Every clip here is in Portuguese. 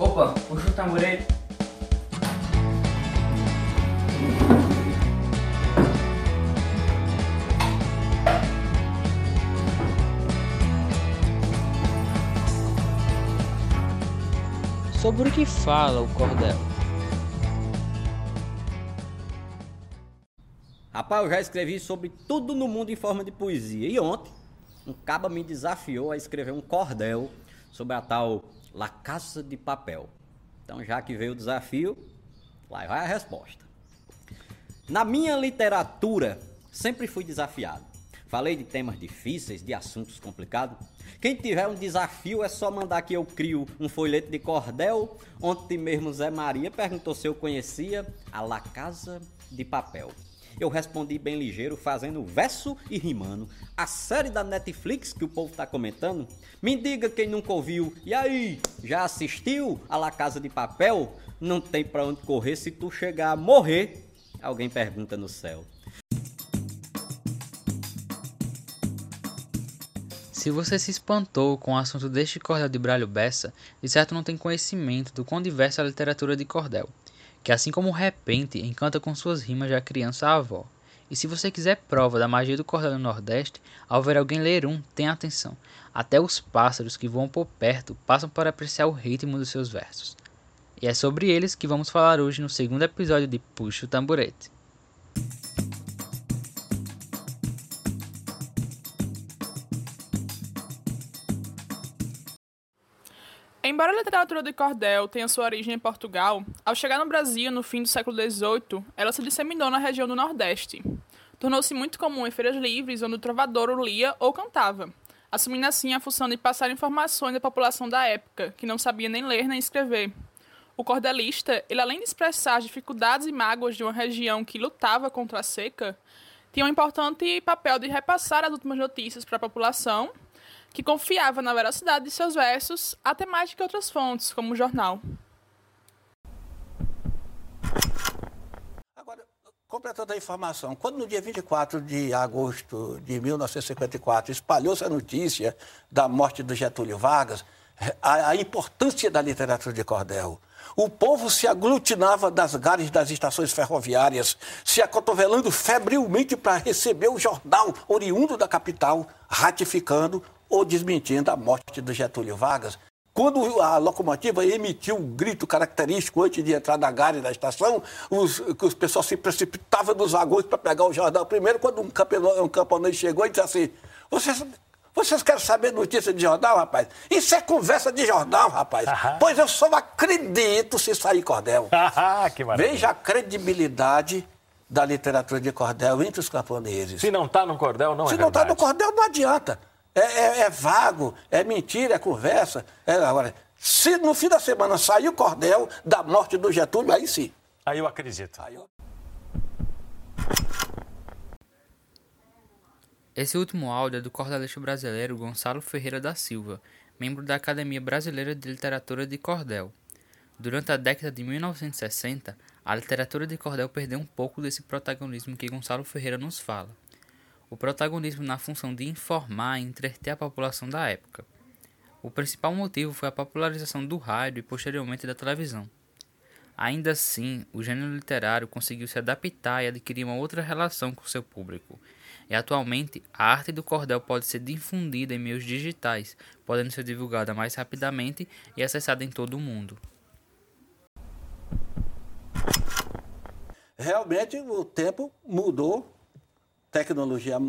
Opa, puxa o tamborete. Sobre o que fala o cordel? Rapaz, eu já escrevi sobre tudo no mundo em forma de poesia. E ontem, um caba me desafiou a escrever um cordel sobre a tal La Casa de Papel. Então, já que veio o desafio, lá vai a resposta. Na minha literatura, sempre fui desafiado. Falei de temas difíceis, de assuntos complicados. Quem tiver um desafio é só mandar que eu crio um folheto de cordel. Ontem mesmo Zé Maria perguntou se eu conhecia a La Casa de Papel. Eu respondi bem ligeiro, fazendo verso e rimando. A série da Netflix que o povo tá comentando. Me diga quem nunca ouviu. E aí, já assistiu a La Casa de Papel? Não tem pra onde correr se tu chegar a morrer. Alguém pergunta no céu. Se você se espantou com o assunto deste cordel de Bralho Bessa, de certo não tem conhecimento do quão diversa é a literatura de cordel, que assim como o repente encanta com suas rimas da criança à avó. E se você quiser prova da magia do cordel no Nordeste, ao ver alguém ler um, tenha atenção. Até os pássaros que voam por perto passam para apreciar o ritmo dos seus versos. E é sobre eles que vamos falar hoje no segundo episódio de Puxa o Tamborete. Embora a literatura de cordel tenha sua origem em Portugal, ao chegar no Brasil no fim do século XVIII, ela se disseminou na região do Nordeste. Tornou-se muito comum em feiras livres onde o trovadouro lia ou cantava, assumindo assim a função de passar informações à população da época, que não sabia nem ler nem escrever. O cordelista, ele além de expressar as dificuldades e mágoas de uma região que lutava contra a seca, tinha um importante papel de repassar as últimas notícias para a população que confiava na veracidade de seus versos, até mais do que outras fontes, como o jornal. Agora, completando a informação, quando no dia 24 de agosto de 1954 espalhou-se a notícia da morte do Getúlio Vargas, a, a importância da literatura de cordel. O povo se aglutinava das gares das estações ferroviárias, se acotovelando febrilmente para receber o jornal oriundo da capital, ratificando ou desmentindo a morte do Getúlio Vargas. Quando a locomotiva emitiu um grito característico antes de entrar na gare da estação, os, os pessoal se precipitavam dos vagões para pegar o jornal. Primeiro, quando um camponês, um camponês chegou e disse assim: vocês, vocês querem saber notícia de jornal, rapaz? Isso é conversa de jornal, rapaz. pois eu só acredito se sair cordel. que maravilha. Veja a credibilidade da literatura de cordel entre os camponeses. Se não está no cordel, não Se é não está no cordel, não adianta. É, é- é vago, é mentira, é conversa. É, agora, se no fim da semana sair o cordel da morte do Getúlio, aí sim. Aí eu acredito. Aí eu- Esse último áudio é do cordelista brasileiro Gonçalo Ferreira da Silva, membro da Academia Brasileira de Literatura de Cordel. Durante a década de 1960, a literatura de cordel perdeu um pouco desse protagonismo que Gonçalo Ferreira nos fala. O protagonismo na função de informar e entreter a população da época. O principal motivo foi a popularização do rádio e posteriormente da televisão. Ainda assim, o gênero literário conseguiu se adaptar e adquirir uma outra relação com seu público. E atualmente, a arte do cordel pode ser difundida em meios digitais, podendo ser divulgada mais rapidamente e acessada em todo o mundo. Realmente o tempo mudou, tecnologia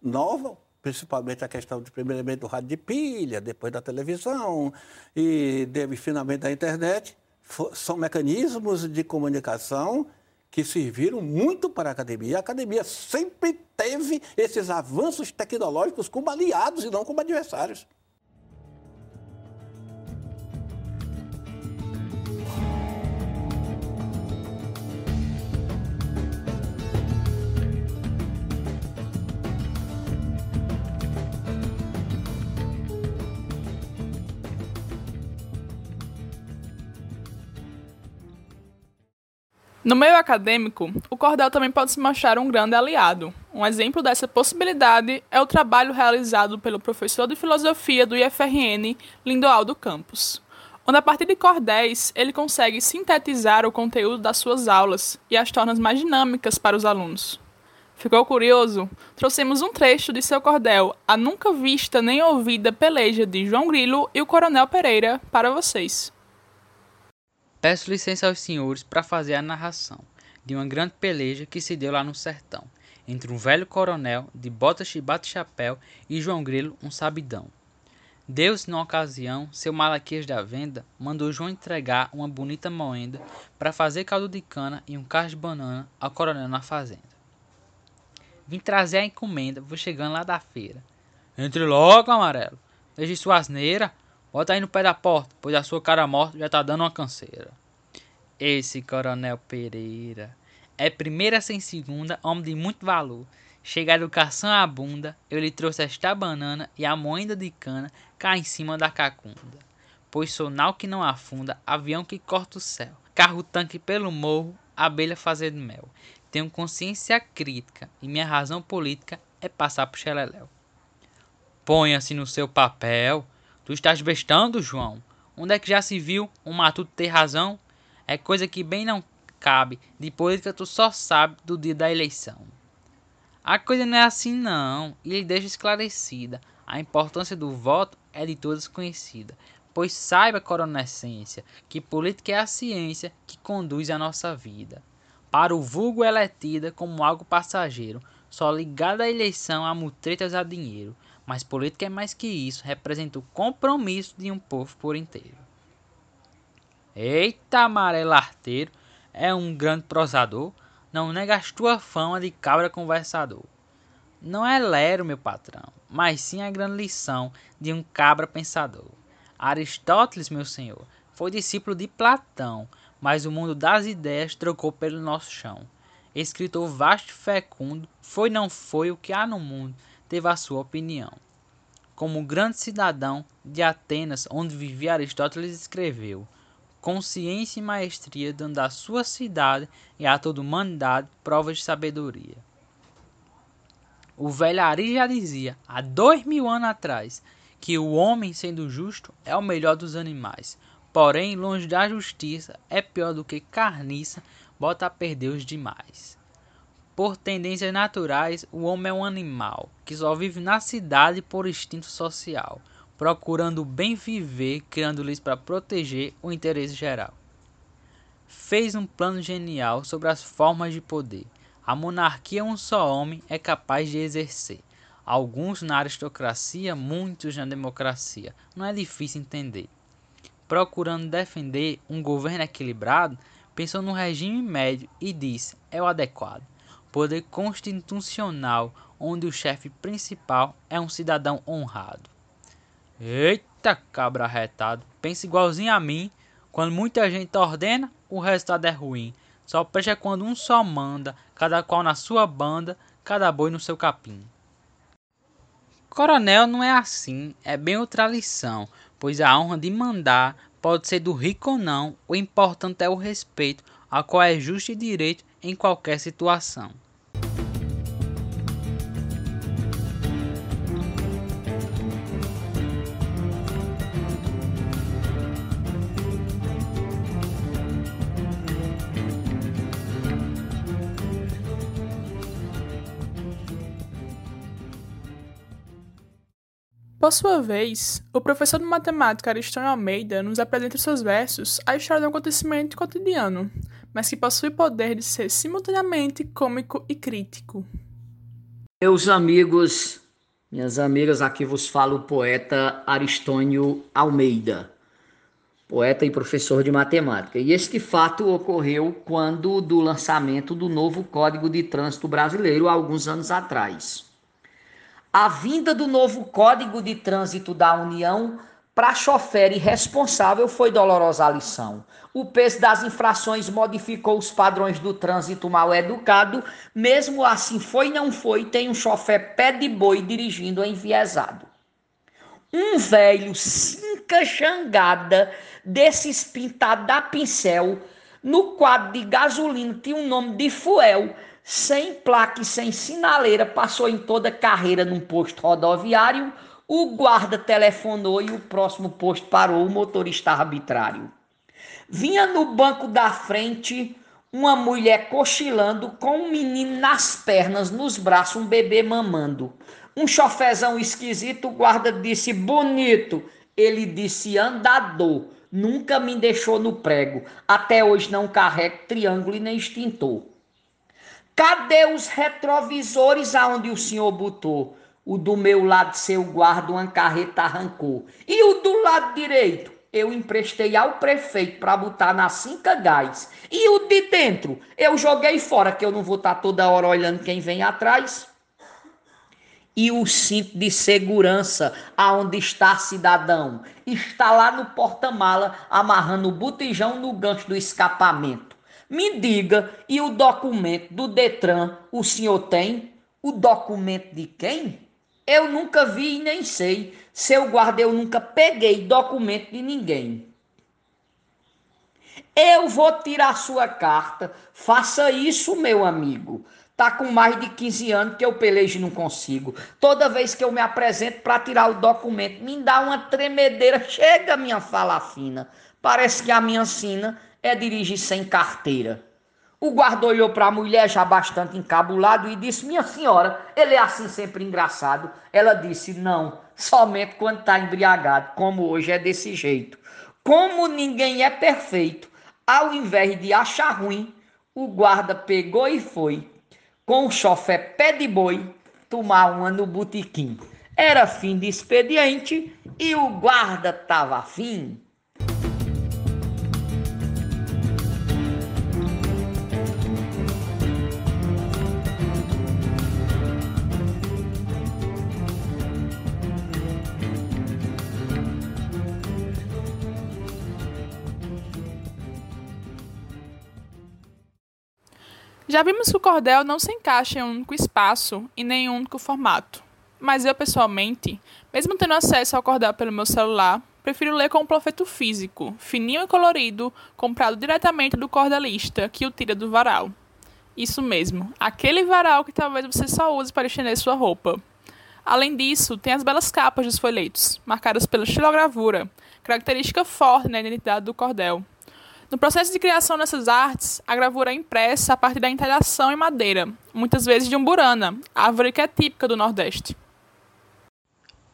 nova, principalmente a questão de primeiramente do rádio de pilha, depois da televisão e de, finalmente da internet. São mecanismos de comunicação que serviram muito para a academia. A academia sempre teve esses avanços tecnológicos como aliados e não como adversários. No meio acadêmico, o cordel também pode se mostrar um grande aliado. Um exemplo dessa possibilidade é o trabalho realizado pelo professor de filosofia do IFRN, Lindoaldo Campos. onde a partir de cordéis ele consegue sintetizar o conteúdo das suas aulas e as torna mais dinâmicas para os alunos. Ficou curioso? Trouxemos um trecho de seu cordel, a nunca vista nem ouvida peleja de João Grilo e o Coronel Pereira, para vocês. Peço licença aos senhores para fazer a narração de uma grande peleja que se deu lá no sertão, entre um velho coronel de bota chibata e chapéu e João Grilo, um sabidão. Deus, na ocasião, seu Malaquias da venda, mandou João entregar uma bonita moenda para fazer caldo de cana e um carro de banana ao coronel na fazenda. Vim trazer a encomenda, vou chegando lá da feira. Entre logo, amarelo. Deixe sua asneira. Bota aí no pé da porta, pois a sua cara morta já tá dando uma canseira. Esse coronel Pereira é primeira sem segunda, homem de muito valor. Chega a educação à bunda, eu lhe trouxe esta banana e a moenda de cana cá em cima da cacunda. Pois sou nau que não afunda, avião que corta o céu, carro tanque pelo morro, abelha fazendo mel. Tenho consciência crítica e minha razão política é passar pro xeleléu. Ponha-se no seu papel. Tu estás bestando, João. Onde é que já se viu um matuto ter razão? É coisa que bem não cabe. De política tu só sabe do dia da eleição. A coisa não é assim não, e ele deixa esclarecida. A importância do voto é de todos conhecida. Pois saiba, coronescência, que política é a ciência que conduz a nossa vida. Para o vulgo ela é tida como algo passageiro, só ligada à eleição, a mutretas a dinheiro. Mas política é mais que isso, representa o compromisso de um povo por inteiro. Eita, amarelo arteiro, é um grande prosador, não negas tua fama de cabra conversador. Não é lero, meu patrão, mas sim a grande lição de um cabra pensador. Aristóteles, meu senhor, foi discípulo de Platão, mas o mundo das ideias trocou pelo nosso chão. Escritor vasto e fecundo, foi não foi o que há no mundo, teve a sua opinião. Como grande cidadão de Atenas, onde vivia Aristóteles, escreveu: consciência e maestria, dando à sua cidade e a toda a humanidade provas de sabedoria. O velho Ari já dizia, há dois mil anos atrás, que o homem, sendo justo, é o melhor dos animais. Porém, longe da justiça, é pior do que carniça, bota a perder os demais. Por tendências naturais, o homem é um animal que só vive na cidade por instinto social procurando bem viver, criando leis para proteger o interesse geral. Fez um plano genial sobre as formas de poder. A monarquia um só homem é capaz de exercer. Alguns na aristocracia, muitos na democracia. Não é difícil entender. Procurando defender um governo equilibrado, pensou no regime médio e disse: é o adequado. Poder constitucional, onde o chefe principal é um cidadão honrado. Eita, cabra retado. Pensa igualzinho a mim. Quando muita gente ordena, o resultado é ruim. Só presta quando um só manda, cada qual na sua banda, cada boi no seu capim. Coronel não é assim, é bem outra lição, pois a honra de mandar pode ser do rico ou não, o importante é o respeito, a qual é justo e direito em qualquer situação. Por sua vez, o professor de matemática Aristônio Almeida nos apresenta em seus versos a história de um acontecimento cotidiano, mas que possui poder de ser simultaneamente cômico e crítico. Meus amigos, minhas amigas, aqui vos fala o poeta Aristônio Almeida, poeta e professor de matemática. E este fato ocorreu quando do lançamento do novo Código de Trânsito Brasileiro há alguns anos atrás. A vinda do novo Código de Trânsito da União para chofer irresponsável foi dolorosa lição. O peso das infrações modificou os padrões do trânsito mal educado. Mesmo assim, foi não foi, tem um chofer pé de boi dirigindo enviesado. Um velho cinca xangada desses pintados da pincel, no quadro de gasolina tinha um nome de fuel sem placa e sem sinaleira, passou em toda carreira num posto rodoviário. O guarda telefonou e o próximo posto parou o motorista arbitrário. Vinha no banco da frente uma mulher cochilando com um menino nas pernas, nos braços, um bebê mamando. Um chofezão esquisito, o guarda disse bonito. Ele disse andador. Nunca me deixou no prego. Até hoje não carrego triângulo e nem extintor. Cadê os retrovisores aonde o senhor botou? O do meu lado, seu guarda, uma carreta arrancou. E o do lado direito? Eu emprestei ao prefeito para botar na cinca gás. E o de dentro? Eu joguei fora, que eu não vou estar tá toda hora olhando quem vem atrás e o cinto de segurança aonde está cidadão está lá no porta-mala amarrando o botijão no gancho do escapamento. Me diga, e o documento do Detran o senhor tem? O documento de quem? Eu nunca vi e nem sei. Seu guarda, eu nunca peguei documento de ninguém. Eu vou tirar sua carta. Faça isso, meu amigo. Tá com mais de 15 anos que eu pelejo e não consigo. Toda vez que eu me apresento para tirar o documento, me dá uma tremedeira. Chega minha fala fina. Parece que a minha sina é dirigir sem carteira. O guarda olhou para a mulher já bastante encabulado e disse: Minha senhora, ele é assim sempre engraçado. Ela disse: Não, somente quando está embriagado, como hoje é desse jeito. Como ninguém é perfeito, ao invés de achar ruim, o guarda pegou e foi com o chofé pé de boi tomar uma no botequim. Era fim de expediente e o guarda tava afim. Já vimos que o cordel não se encaixa em um único espaço e nem em um único formato. Mas eu, pessoalmente, mesmo tendo acesso ao cordel pelo meu celular, prefiro ler com um profeto físico, fininho e colorido, comprado diretamente do cordelista, que o tira do varal. Isso mesmo, aquele varal que talvez você só use para estender sua roupa. Além disso, tem as belas capas dos folhetos, marcadas pela estilogravura, característica forte na identidade do cordel. No processo de criação dessas artes, a gravura é impressa a partir da interação em madeira, muitas vezes de umburana, árvore que é típica do Nordeste.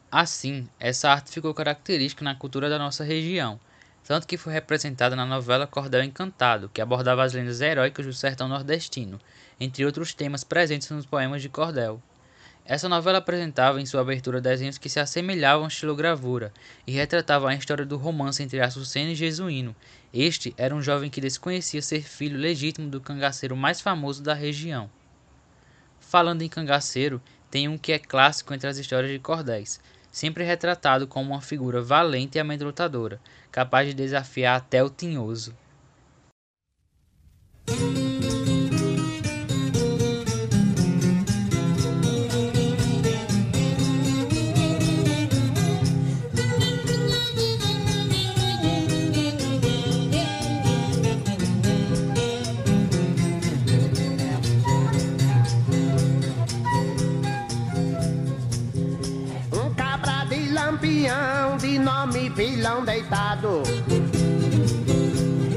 Assim, essa arte ficou característica na cultura da nossa região, tanto que foi representada na novela Cordel Encantado, que abordava as lendas heróicas do sertão nordestino, entre outros temas presentes nos poemas de Cordel. Essa novela apresentava em sua abertura desenhos que se assemelhavam à estilogravura e retratavam a história do romance entre Açucena e Jesuíno. Este era um jovem que desconhecia ser filho legítimo do cangaceiro mais famoso da região. Falando em cangaceiro, tem um que é clássico entre as histórias de cordéis, sempre retratado como uma figura valente e amedrontadora, capaz de desafiar até o tinhoso. Filhão deitado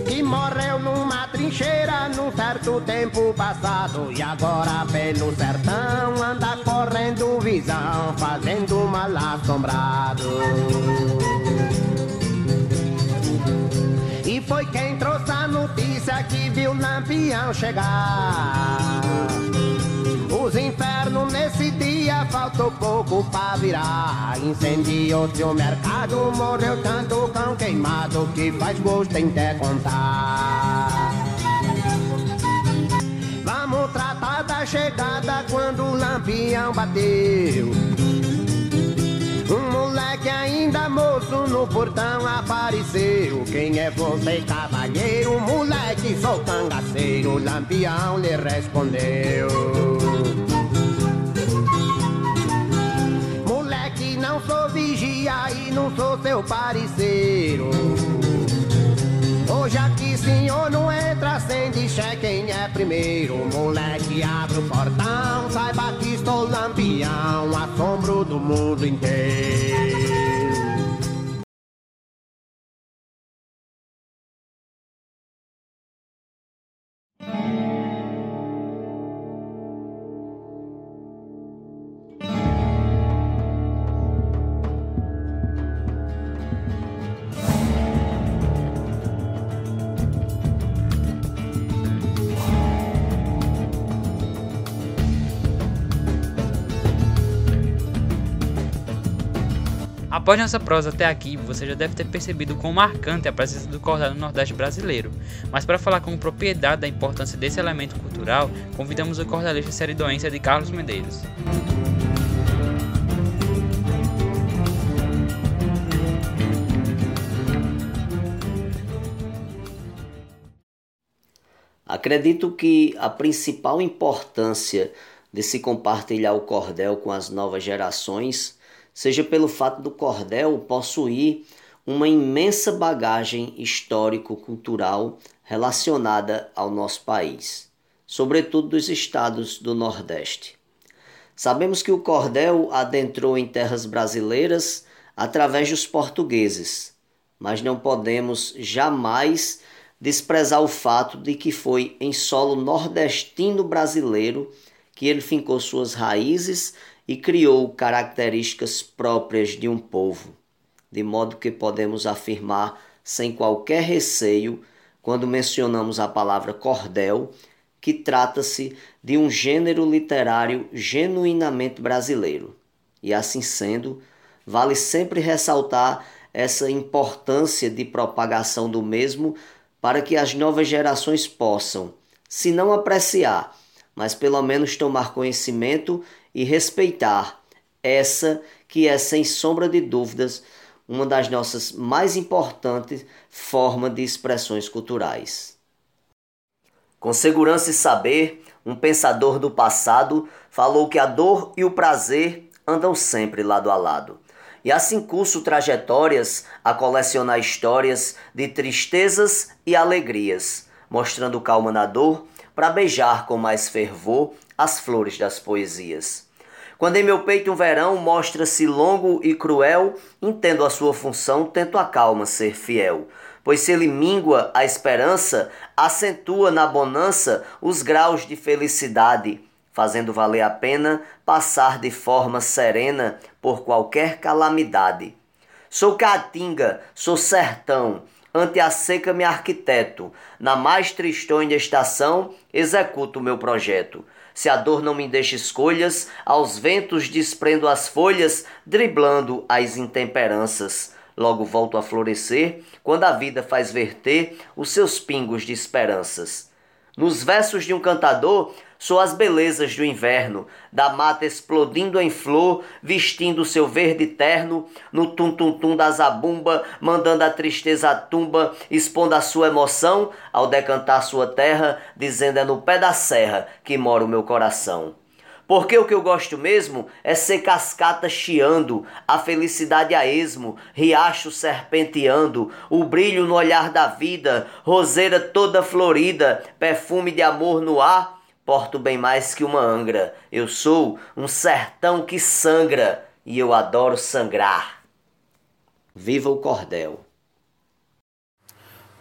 que morreu numa trincheira num certo tempo passado. E agora pelo sertão anda correndo visão fazendo mal assombrado. E foi quem trouxe a notícia que viu Lampião chegar os infernos nesse dia faltou pouco pra virar. Incendiou-se o mercado, morreu tanto cão queimado que faz gosto em até contar. Vamos tratar da chegada quando o lampião bateu. Um moleque ainda moço no portão apareceu. Quem é você, cavalheiro? Moleque, sou cangaceiro. Lampião lhe respondeu. Moleque, não sou vigia e não sou seu parceiro. O Após nossa prosa até aqui, você já deve ter percebido quão marcante é a presença do cordel no Nordeste brasileiro. Mas para falar com propriedade da importância desse elemento cultural, convidamos o cordelista seridoense de Carlos Medeiros. Acredito que a principal importância de se compartilhar o cordel com as novas gerações seja pelo fato do cordel possuir uma imensa bagagem histórico-cultural relacionada ao nosso país, sobretudo dos estados do Nordeste. Sabemos que o cordel adentrou em terras brasileiras através dos portugueses, mas não podemos jamais desprezar o fato de que foi em solo nordestino brasileiro que ele fincou suas raízes e criou características próprias de um povo, de modo que podemos afirmar sem qualquer receio, quando mencionamos a palavra cordel, que trata-se de um gênero literário genuinamente brasileiro. E assim sendo, vale sempre ressaltar essa importância de propagação do mesmo para que as novas gerações possam, se não apreciar, mas pelo menos tomar conhecimento e respeitar essa que é, sem sombra de dúvidas, uma das nossas mais importantes formas de expressões culturais. Com segurança e saber, um pensador do passado falou que a dor e o prazer andam sempre lado a lado. E assim curso trajetórias a colecionar histórias de tristezas e alegrias, mostrando calma na dor para beijar com mais fervor as flores das poesias. Quando em meu peito um verão mostra-se longo e cruel, entendo a sua função, tento a calma ser fiel. Pois se ele mingua a esperança, acentua na bonança os graus de felicidade, fazendo valer a pena passar de forma serena por qualquer calamidade. Sou caatinga, sou sertão, ante a seca me arquiteto, na mais tristonha estação executo o meu projeto. Se a dor não me deixa escolhas, aos ventos desprendo as folhas, driblando as intemperanças. Logo volto a florescer, quando a vida faz verter os seus pingos de esperanças. Nos versos de um cantador, sou as belezas do inverno, da mata explodindo em flor, vestindo seu verde terno, no tum-tum-tum da zabumba, mandando a tristeza à tumba, expondo a sua emoção, ao decantar sua terra, dizendo é no pé da serra que mora o meu coração. Porque o que eu gosto mesmo é ser cascata chiando, a felicidade a esmo, riacho serpenteando, o brilho no olhar da vida, roseira toda florida, perfume de amor no ar. Porto bem mais que uma angra. Eu sou um sertão que sangra e eu adoro sangrar. Viva o cordel!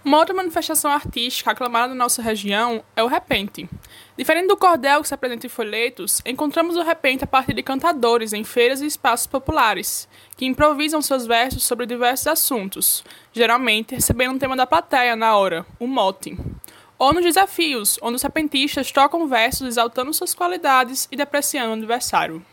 Uma outra manifestação artística aclamada na nossa região é o repente. Diferente do cordel que se apresenta em folhetos, encontramos o repente a partir de cantadores em feiras e espaços populares, que improvisam seus versos sobre diversos assuntos, geralmente recebendo um tema da plateia na hora, o mote. Ou nos desafios, onde os repentistas tocam versos exaltando suas qualidades e depreciando o adversário.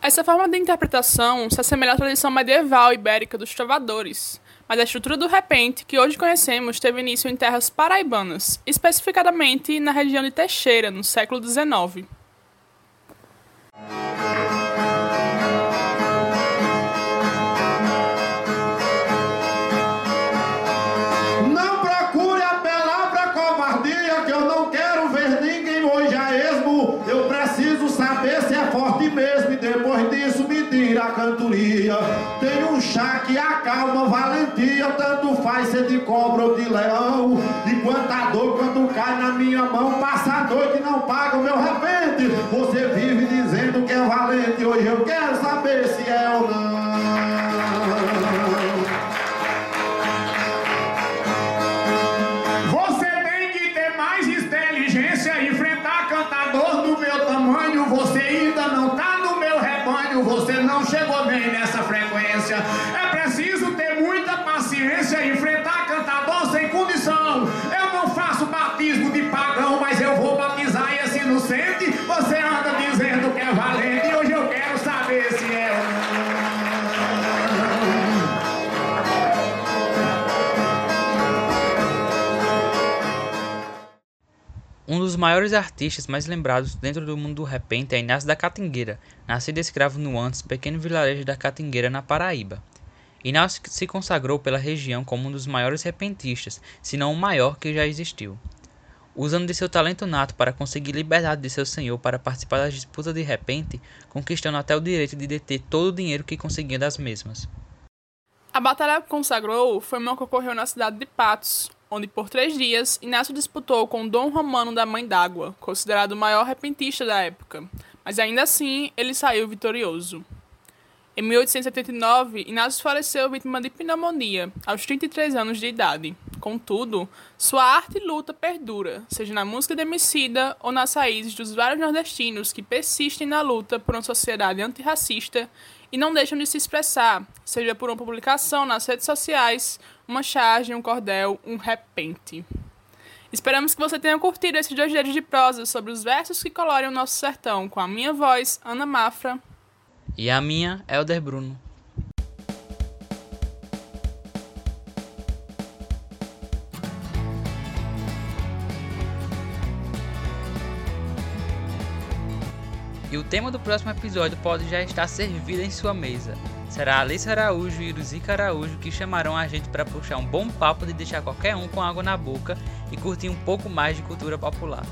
Essa forma de interpretação se assemelha à tradição medieval ibérica dos trovadores, mas a estrutura do repente que hoje conhecemos teve início em terras paraibanas, especificadamente na região de Teixeira, no século XIX. Acalma valentia, tanto faz ser de cobra ou de leão. Enquanto a dor quando cai na minha mão, passa a noite e não paga o meu repente. Você vive dizendo que é valente, hoje eu quero saber se é ou não. Você tem que ter mais inteligência enfrentar cantador do meu tamanho. Você ainda não tá no meu rebanho, você não chegou dos maiores artistas mais lembrados dentro do mundo do repente é Inácio da Catingueira, nascido escravo no antes pequeno vilarejo da Catingueira, na Paraíba. Inácio se consagrou pela região como um dos maiores repentistas, se não o maior que já existiu. Usando de seu talento nato para conseguir liberdade de seu senhor para participar das disputas de repente, conquistando até o direito de deter todo o dinheiro que conseguia das mesmas. A batalha que consagrou foi uma que ocorreu na cidade de Patos, onde por três dias Inácio disputou com Dom Romano da Mãe d'Água, considerado o maior repentista da época, mas ainda assim ele saiu vitorioso. Em 1879, Inácio faleceu vítima de pneumonia, aos 33 anos de idade. Contudo, sua arte e luta perdura, seja na música de Emicida ou nas raízes dos vários nordestinos que persistem na luta por uma sociedade antirracista e não deixam de se expressar, seja por uma publicação nas redes sociais, uma charge, um cordel, um repente. Esperamos que você tenha curtido esses dois de prosa sobre os versos que colorem o nosso sertão, com a minha voz, Ana Mafra. E a minha, Elder Bruno. E o tema do próximo episódio pode já estar servido em sua mesa. Será Alice Araújo e Iruzica Araújo que chamarão a gente para puxar um bom papo de deixar qualquer um com água na boca e curtir um pouco mais de cultura popular.